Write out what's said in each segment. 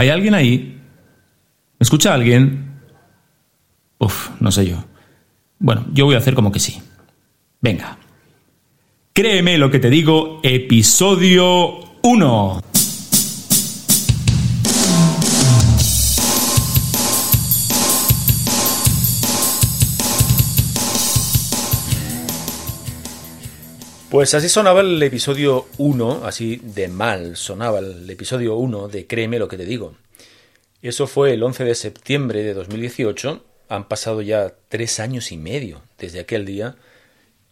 ¿Hay alguien ahí? ¿Me escucha alguien? Uf, no sé yo. Bueno, yo voy a hacer como que sí. Venga. Créeme lo que te digo, episodio 1. Pues así sonaba el episodio 1, así de mal sonaba el episodio 1 de Créeme lo que te digo. Eso fue el 11 de septiembre de 2018, han pasado ya tres años y medio desde aquel día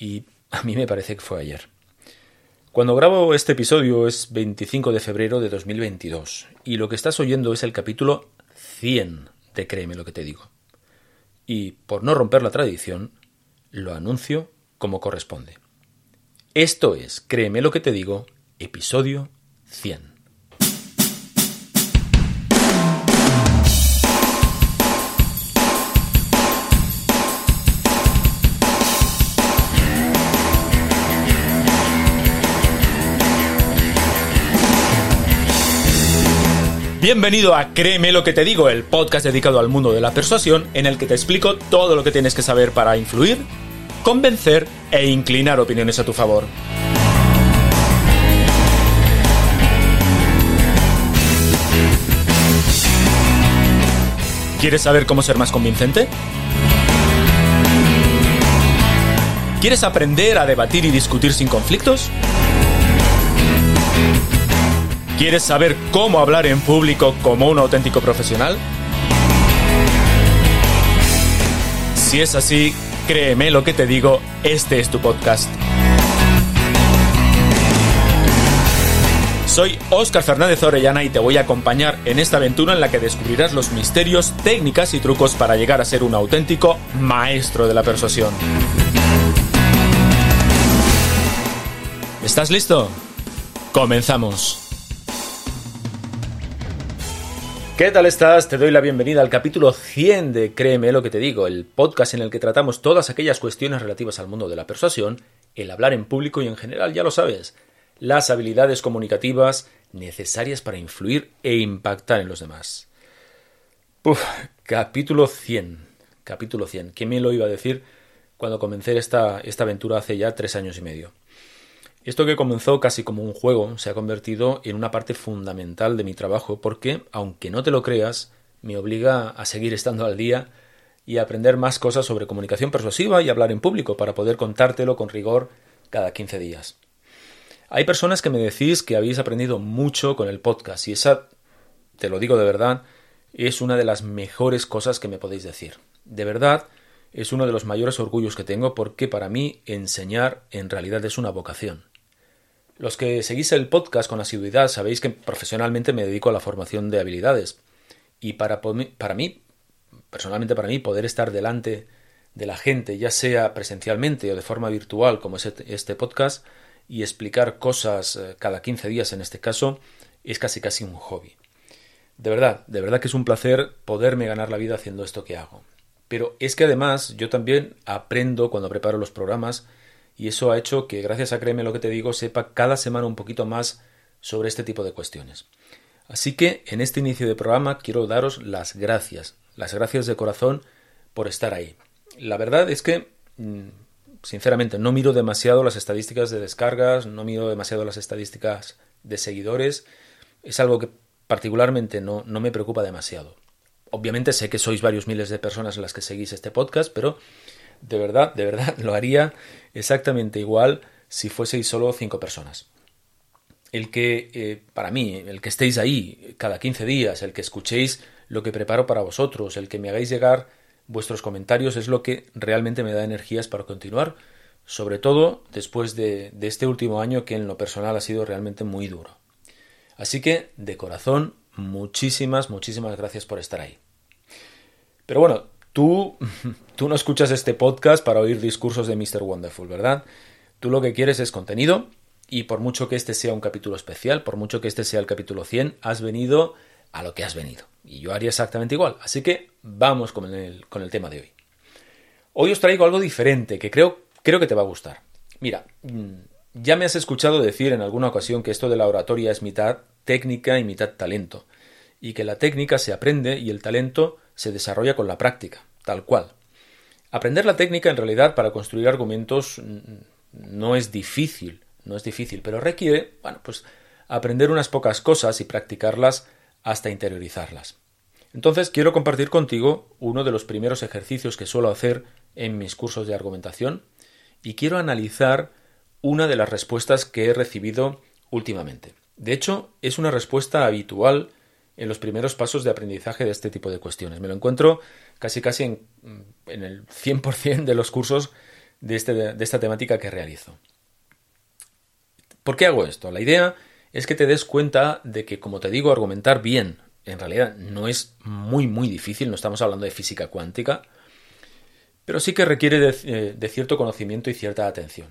y a mí me parece que fue ayer. Cuando grabo este episodio es 25 de febrero de 2022 y lo que estás oyendo es el capítulo 100 de Créeme lo que te digo. Y por no romper la tradición, lo anuncio como corresponde. Esto es, créeme lo que te digo, episodio 100. Bienvenido a Créeme lo que te digo, el podcast dedicado al mundo de la persuasión en el que te explico todo lo que tienes que saber para influir convencer e inclinar opiniones a tu favor. ¿Quieres saber cómo ser más convincente? ¿Quieres aprender a debatir y discutir sin conflictos? ¿Quieres saber cómo hablar en público como un auténtico profesional? Si es así, Créeme lo que te digo, este es tu podcast. Soy Óscar Fernández Orellana y te voy a acompañar en esta aventura en la que descubrirás los misterios, técnicas y trucos para llegar a ser un auténtico maestro de la persuasión. ¿Estás listo? Comenzamos. ¿Qué tal estás? Te doy la bienvenida al capítulo 100 de Créeme lo que te digo, el podcast en el que tratamos todas aquellas cuestiones relativas al mundo de la persuasión, el hablar en público y en general, ya lo sabes, las habilidades comunicativas necesarias para influir e impactar en los demás. Uf, capítulo 100. Capítulo 100. ¿Quién me lo iba a decir cuando comencé esta, esta aventura hace ya tres años y medio? Esto que comenzó casi como un juego se ha convertido en una parte fundamental de mi trabajo porque, aunque no te lo creas, me obliga a seguir estando al día y a aprender más cosas sobre comunicación persuasiva y hablar en público para poder contártelo con rigor cada 15 días. Hay personas que me decís que habéis aprendido mucho con el podcast y esa, te lo digo de verdad, es una de las mejores cosas que me podéis decir. De verdad, es uno de los mayores orgullos que tengo porque para mí enseñar en realidad es una vocación. Los que seguís el podcast con asiduidad sabéis que profesionalmente me dedico a la formación de habilidades. Y para, para mí, personalmente para mí, poder estar delante de la gente, ya sea presencialmente o de forma virtual, como es este, este podcast, y explicar cosas eh, cada 15 días en este caso, es casi casi un hobby. De verdad, de verdad que es un placer poderme ganar la vida haciendo esto que hago. Pero es que además yo también aprendo cuando preparo los programas y eso ha hecho que, gracias a Créeme lo que te digo, sepa cada semana un poquito más sobre este tipo de cuestiones. Así que en este inicio de programa quiero daros las gracias, las gracias de corazón por estar ahí. La verdad es que, mm, sinceramente, no miro demasiado las estadísticas de descargas, no miro demasiado las estadísticas de seguidores. Es algo que particularmente no, no me preocupa demasiado. Obviamente sé que sois varios miles de personas en las que seguís este podcast, pero de verdad, de verdad, lo haría exactamente igual si fueseis solo cinco personas. El que, eh, para mí, el que estéis ahí cada 15 días, el que escuchéis lo que preparo para vosotros, el que me hagáis llegar vuestros comentarios es lo que realmente me da energías para continuar, sobre todo después de, de este último año que en lo personal ha sido realmente muy duro. Así que, de corazón, muchísimas, muchísimas gracias por estar ahí. Pero bueno, tú, tú no escuchas este podcast para oír discursos de Mr. Wonderful, ¿verdad? Tú lo que quieres es contenido y por mucho que este sea un capítulo especial, por mucho que este sea el capítulo 100, has venido a lo que has venido. Y yo haría exactamente igual. Así que vamos con el, con el tema de hoy. Hoy os traigo algo diferente que creo, creo que te va a gustar. Mira, mm, ya me has escuchado decir en alguna ocasión que esto de la oratoria es mitad técnica y mitad talento, y que la técnica se aprende y el talento se desarrolla con la práctica, tal cual. Aprender la técnica en realidad para construir argumentos no es difícil, no es difícil, pero requiere, bueno, pues aprender unas pocas cosas y practicarlas hasta interiorizarlas. Entonces quiero compartir contigo uno de los primeros ejercicios que suelo hacer en mis cursos de argumentación y quiero analizar una de las respuestas que he recibido últimamente. De hecho, es una respuesta habitual en los primeros pasos de aprendizaje de este tipo de cuestiones. Me lo encuentro casi casi en, el 100% de los cursos de, este, de esta temática que realizo. ¿Por qué hago esto? La idea es que te des cuenta de que, como te digo, argumentar bien en realidad no es muy, muy difícil, no estamos hablando de física cuántica, pero sí que requiere de, eh, de cierto conocimiento y cierta atención.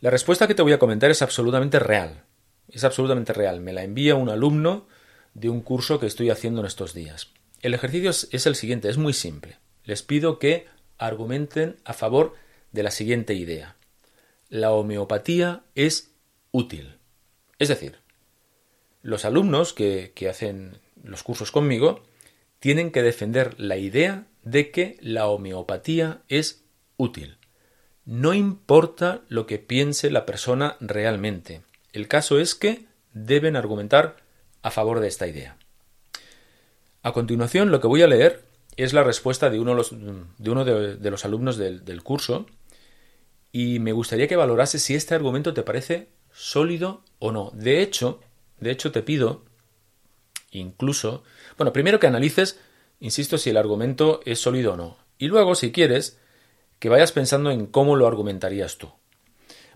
La respuesta que te voy a comentar es absolutamente real, es absolutamente real. Me la envía un alumno de un curso que estoy haciendo en estos días. El ejercicio es el siguiente, es muy simple. Les pido que argumenten a favor de la siguiente idea. La homeopatía es útil. Es decir, los alumnos que, que hacen los cursos conmigo tienen que defender la idea de que la homeopatía es útil. No importa lo que piense la persona realmente. El caso es que deben argumentar a favor de esta idea. A continuación, lo que voy a leer es la respuesta de uno de los, alumnos del, curso y me gustaría que valorase si este argumento te parece sólido o no. De hecho, de hecho te pido incluso, bueno, primero que analices, insisto, si el argumento es sólido o no. Y luego, si quieres, que vayas pensando en cómo lo argumentarías tú.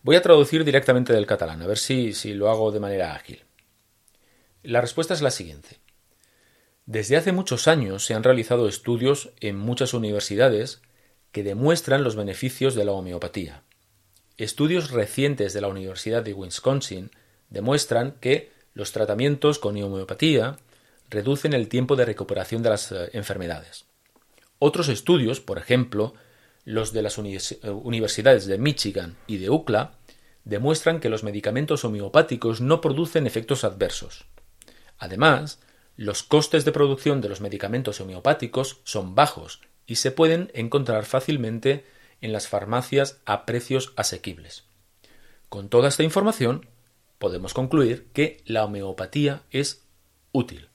Voy a traducir directamente del catalán, a ver si, si lo hago de manera ágil. La respuesta es la siguiente. Desde hace muchos años se han realizado estudios en muchas universidades que demuestran los beneficios de la homeopatía. Estudios recientes de la Universidad de Wisconsin demuestran que los tratamientos con homeopatía reducen el tiempo de recuperación de las eh, enfermedades. Otros estudios, por ejemplo, los de las universidades de Michigan y de UCLA, demuestran que los medicamentos homeopáticos no producen efectos adversos. Además, los costes de producción de los medicamentos homeopáticos son bajos y se pueden encontrar fácilmente en las farmacias a precios asequibles. Con toda esta información, podemos concluir que la homeopatía es útil.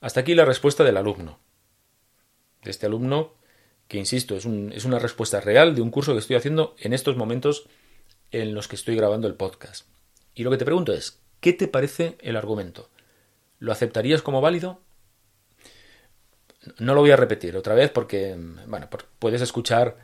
Hasta aquí la respuesta del alumno. De este alumno, que insisto, es, es, una respuesta real de un curso que estoy haciendo en estos momentos en los que estoy grabando el podcast. Y lo que te pregunto es, ¿qué te parece el argumento? ¿Lo aceptarías como válido? No lo voy a repetir otra vez porque, bueno, puedes escuchar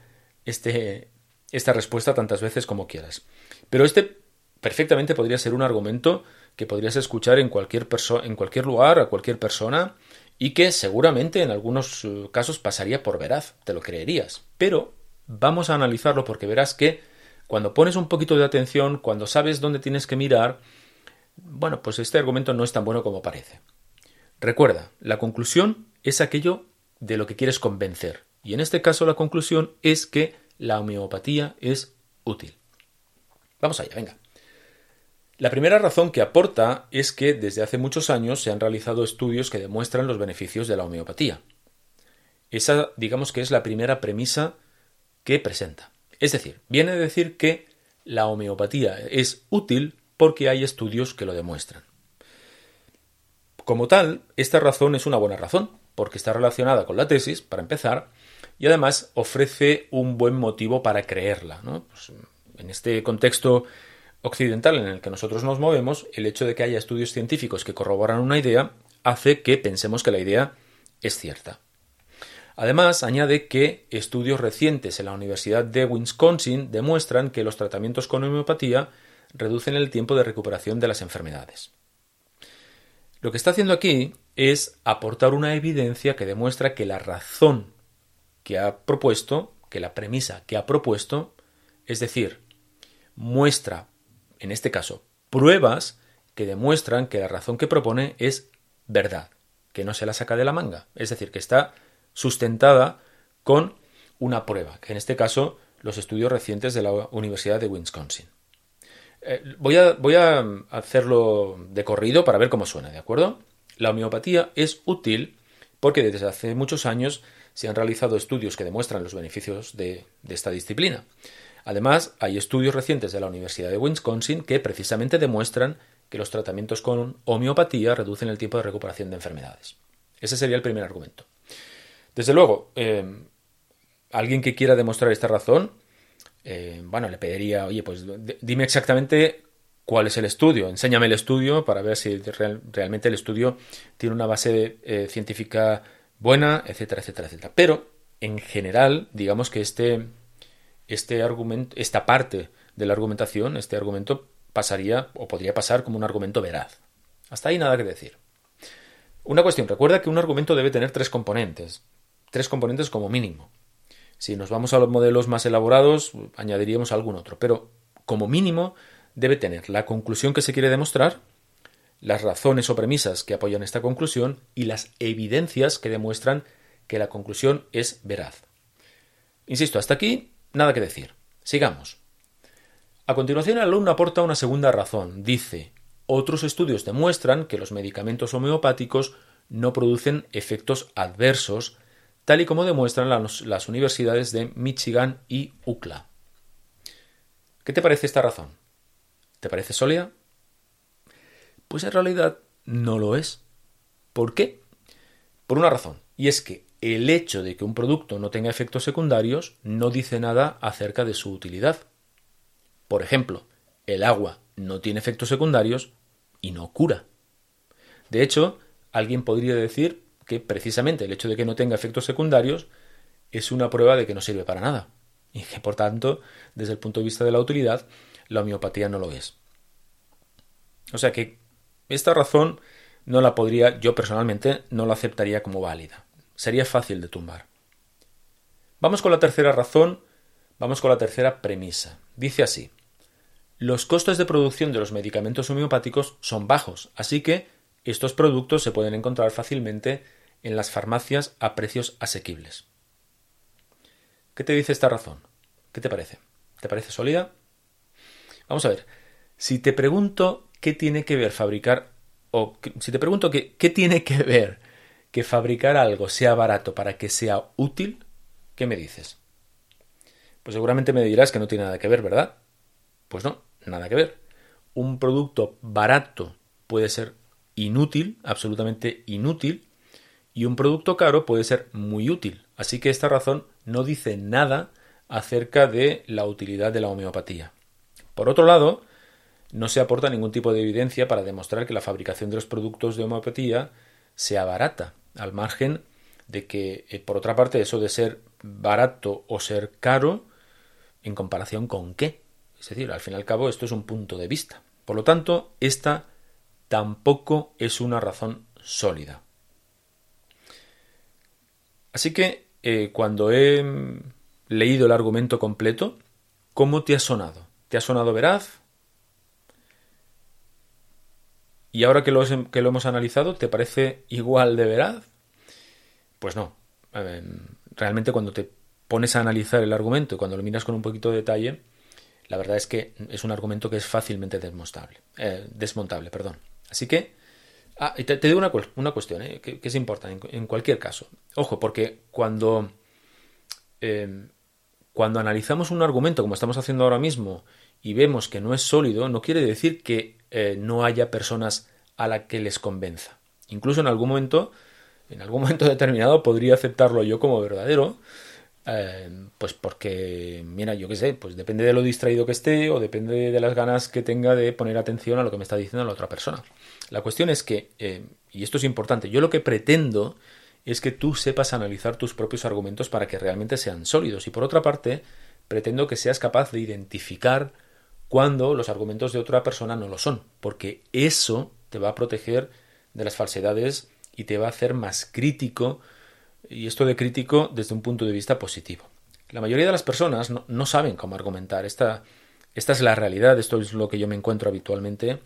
este, esta respuesta tantas veces como quieras. Pero este perfectamente podría ser un argumento que podrías escuchar en cualquier, en cualquier lugar, a cualquier persona, y que seguramente en algunos eh, casos pasaría por veraz, te lo creerías. Pero vamos a analizarlo porque verás que cuando pones un poquito de atención, cuando sabes dónde tienes que mirar, bueno, pues este argumento no es tan bueno como parece. Recuerda, la conclusión es aquello de lo que quieres convencer. Y en este caso la conclusión es que la homeopatía es útil. Vamos allá, venga. La primera razón que aporta es que desde hace muchos años se han realizado estudios que demuestran los beneficios de la homeopatía. Esa, digamos que es la primera premisa que presenta. Es decir, viene a decir que la homeopatía es útil porque hay estudios que lo demuestran. Como tal, esta razón es una buena razón, porque está relacionada con la tesis, para empezar, y además ofrece un buen motivo para creerla. Pues, en este contexto occidental en el que nosotros nos movemos, el hecho de que haya estudios científicos que corroboran una idea hace que pensemos que la idea es cierta. Además, añade que estudios recientes en la Universidad de Wisconsin demuestran que los tratamientos con homeopatía reducen el tiempo de recuperación de las enfermedades. Lo que está haciendo aquí es aportar una evidencia que demuestra que la razón que ha propuesto, que la premisa que ha propuesto, es decir, muestra, en este caso, pruebas que demuestran que la razón que propone es verdad, que no se la saca de la manga, es decir, que está sustentada con una prueba, que en este caso los estudios recientes de la Universidad de Wisconsin. Eh, voy, a, voy a hacerlo de corrido para ver cómo suena, ¿de acuerdo? La homeopatía es útil porque desde hace muchos años se han realizado estudios que demuestran los beneficios de, de esta disciplina. Además, hay estudios recientes de la Universidad de Wisconsin que precisamente demuestran que los tratamientos con homeopatía reducen el tiempo de recuperación de enfermedades. Ese sería el primer argumento. Desde luego, eh, alguien que quiera demostrar esta razón, eh, bueno, le pediría, oye, pues dime exactamente cuál es el estudio, enséñame el estudio para ver si realmente el estudio tiene una base eh, científica buena, etcétera, etcétera, etcétera. Pero, en general, digamos que este, este argumento, esta parte de la argumentación, este argumento pasaría o podría pasar como un argumento veraz. Hasta ahí nada que decir. Una cuestión, recuerda que un argumento debe tener tres componentes tres componentes como mínimo. Si nos vamos a los modelos más elaborados, añadiríamos algún otro, pero como mínimo debe tener la conclusión que se quiere demostrar, las razones o premisas que apoyan esta conclusión y las evidencias que demuestran que la conclusión es veraz. Insisto, hasta aquí nada que decir. Sigamos. A continuación, el alumno aporta una segunda razón. Dice, otros estudios demuestran que los medicamentos homeopáticos no producen efectos adversos tal y como demuestran las, universidades de Michigan y UCLA. ¿Qué te parece esta razón? ¿Te parece sólida? Pues en realidad no lo es. ¿Por qué? Por una razón, y es que el hecho de que un producto no tenga efectos secundarios no dice nada acerca de su utilidad. Por ejemplo, el agua no tiene efectos secundarios y no cura. De hecho, alguien podría decir que precisamente el hecho de que no tenga efectos secundarios es una prueba de que no sirve para nada y que por tanto, desde el punto de vista de la utilidad, la homeopatía no lo es. O sea que esta razón no la podría, yo personalmente no la aceptaría como válida. Sería fácil de tumbar. Vamos con la tercera razón, vamos con la tercera premisa. Dice así, los costes de producción de los medicamentos homeopáticos son bajos, así que estos productos se pueden encontrar fácilmente en las farmacias a precios asequibles. ¿Qué te dice esta razón? ¿Qué te parece? ¿Te parece sólida? Vamos a ver. Si te pregunto qué tiene que ver fabricar o si te pregunto qué tiene que ver que fabricar algo sea barato para que sea útil, ¿qué me dices? Pues seguramente me dirás que no tiene nada que ver, ¿verdad? Pues no, nada que ver. Un producto barato puede ser inútil, absolutamente inútil, y un producto caro puede ser muy útil. Así que esta razón no dice nada acerca de la utilidad de la homeopatía. Por otro lado, no se aporta ningún tipo de evidencia para demostrar que la fabricación de los productos de homeopatía sea barata, al margen de que, eh, por otra parte, eso de ser barato o ser caro, en comparación con qué. Es decir, al fin y al cabo, esto es un punto de vista. Por lo tanto, esta tampoco es una razón sólida. Así que eh, cuando he leído el argumento completo, ¿cómo te ha sonado? ¿Te ha sonado veraz? Y ahora que lo, lo hemos analizado, ¿te parece igual de veraz? Pues no. realmente cuando te pones a analizar el argumento y cuando lo miras con un poquito de detalle, la verdad es que es un argumento que es fácilmente desmontable, eh. Perdón. Así que Ah, te, digo una, una cuestión ¿eh? que, es importante en, cualquier caso. Ojo, porque cuando, eh, cuando analizamos un argumento como estamos haciendo ahora mismo y vemos que no es sólido, no quiere decir que eh, no haya personas a la que les convenza. Incluso en algún momento, en algún momento determinado, podría aceptarlo yo como verdadero, eh, pues porque, mira, yo qué sé, pues depende de lo distraído que esté o depende de las ganas que tenga de poner atención a lo que me está diciendo la otra persona. La cuestión es que, eh, y esto es importante, yo lo que pretendo es que tú sepas analizar tus propios argumentos para que realmente sean sólidos. Y por otra parte, pretendo que seas capaz de identificar cuando los argumentos de otra persona no lo son, porque eso te va a proteger de las falsedades y te va a hacer más crítico, y esto de crítico desde un punto de vista positivo. La mayoría de las personas no, saben cómo argumentar, esta, esta es la realidad, esto es lo que yo me encuentro habitualmente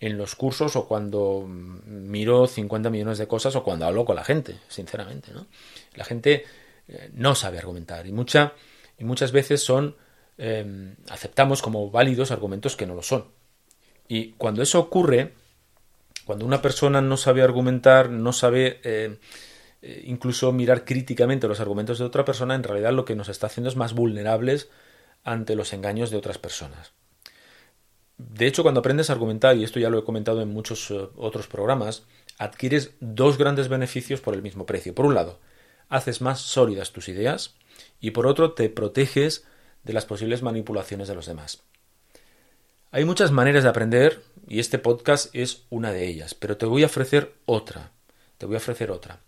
en los cursos o cuando miro 50 millones de cosas o cuando hablo con la gente, sinceramente. ¿no? La gente eh, no sabe argumentar y, mucha, y muchas veces son Em, aceptamos como válidos argumentos que no lo son. Y cuando eso ocurre, cuando una persona no sabe argumentar, no sabe eh, eh, incluso mirar críticamente los argumentos de otra persona, en realidad lo que nos está haciendo es más vulnerables ante los engaños de otras personas. De hecho, cuando aprendes a argumentar, y esto ya lo he comentado en muchos eh, otros programas, adquieres dos grandes beneficios por el mismo precio. Por un lado, haces más sólidas tus ideas y por otro, te proteges de las posibles manipulaciones de los demás. Hay muchas maneras de aprender y este podcast es una de ellas, pero te voy a ofrecer otra. Te voy a ofrecer otra.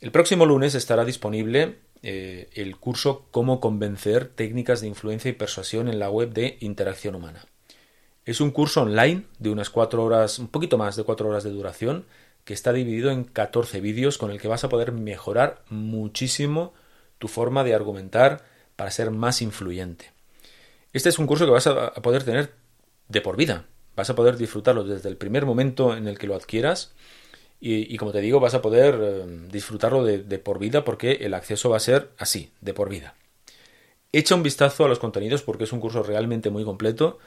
El próximo lunes estará disponible eh, el curso Cómo convencer técnicas de influencia y persuasión en la web de Interacción Humana. Es un curso online de unas cuatro horas, un poquito más de cuatro horas de duración, que está dividido en 14 vídeos con el que vas a poder mejorar muchísimo tu forma de argumentar, para ser más influyente. Este es un curso que vas a poder tener de por vida. Vas a poder disfrutarlo desde el primer momento en el que lo adquieras y, como te digo, vas a poder eh, disfrutarlo de, de, por vida porque el acceso va a ser así, de por vida. Echa un vistazo a los contenidos porque es un curso realmente muy completo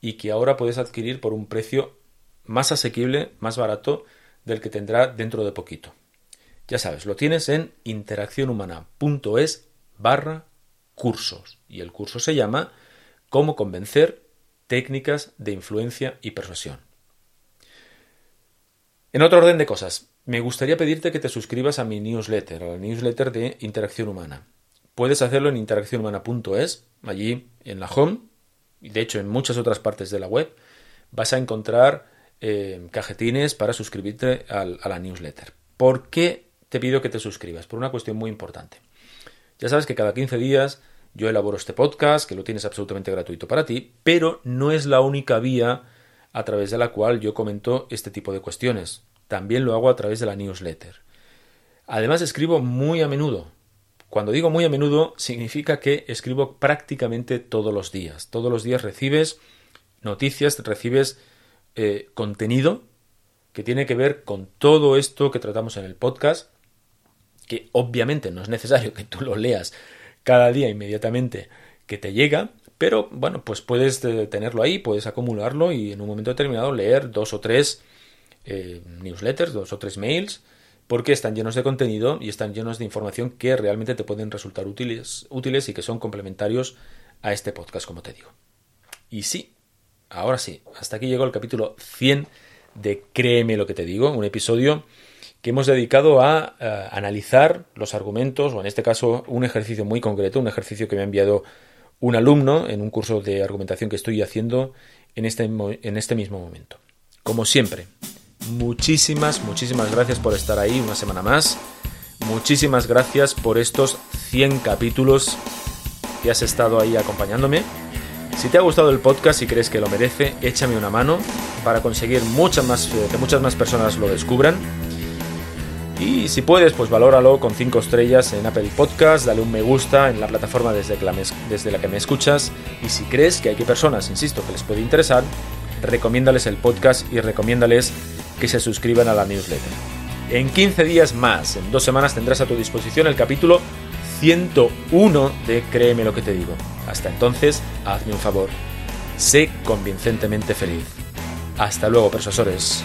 y que ahora puedes adquirir por un precio más asequible, más barato del que tendrá dentro de poquito. Ya sabes, lo tienes en interaccionhumana.es barra cursos y el curso se llama Cómo convencer técnicas de influencia y persuasión. En otro orden de cosas, me gustaría pedirte que te suscribas a mi newsletter, a la newsletter de Interacción Humana. Puedes hacerlo en interaccionhumana.es, allí en la home, y de hecho en muchas otras partes de la web, vas a encontrar eh, cajetines para suscribirte a la newsletter. ¿Por qué te pido que te suscribas? Por una cuestión muy importante. Ya sabes que cada 15 días yo elaboro este podcast, que lo tienes absolutamente gratuito para ti, pero no es la única vía a través de la cual yo comento este tipo de cuestiones. También lo hago a través de la newsletter. Además escribo muy a menudo. Cuando digo muy a menudo significa que escribo prácticamente todos los días. Todos los días recibes noticias, recibes eh, contenido que tiene que ver con todo esto que tratamos en el podcast, que obviamente no es necesario que tú lo leas cada día inmediatamente que te llega, pero bueno, pues puedes eh, tenerlo ahí, puedes acumularlo y en un momento determinado leer dos o tres eh, newsletters, dos o tres mails, porque están llenos de contenido y están llenos de información que realmente te pueden resultar útiles, útiles y que son complementarios a este podcast, como te digo. Y sí, ahora sí, hasta aquí llegó el capítulo 100 de Créeme lo que te digo, un episodio que hemos dedicado a, eh, analizar los argumentos, o en este caso un ejercicio muy concreto, un ejercicio que me ha enviado un alumno en un curso de argumentación que estoy haciendo en este, en este mismo momento. Como siempre, muchísimas, muchísimas gracias por estar ahí una semana más. Muchísimas gracias por estos 100 capítulos que has estado ahí acompañándome. Si te ha gustado el podcast y crees que lo merece, échame una mano para conseguir muchas más, que muchas más personas lo descubran y si puedes, pues valóralo con 5 estrellas en Apple Podcast, dale un me gusta en la plataforma desde, la, que me escuchas. Y si crees que hay que personas, insisto, que les puede interesar, recomiéndales el podcast y recomiéndales que se suscriban a la newsletter. En 15 días más, en dos semanas, tendrás a tu disposición el capítulo 101 de Créeme lo que te digo. Hasta entonces, hazme un favor. Sé convincentemente feliz. Hasta luego, persuasores.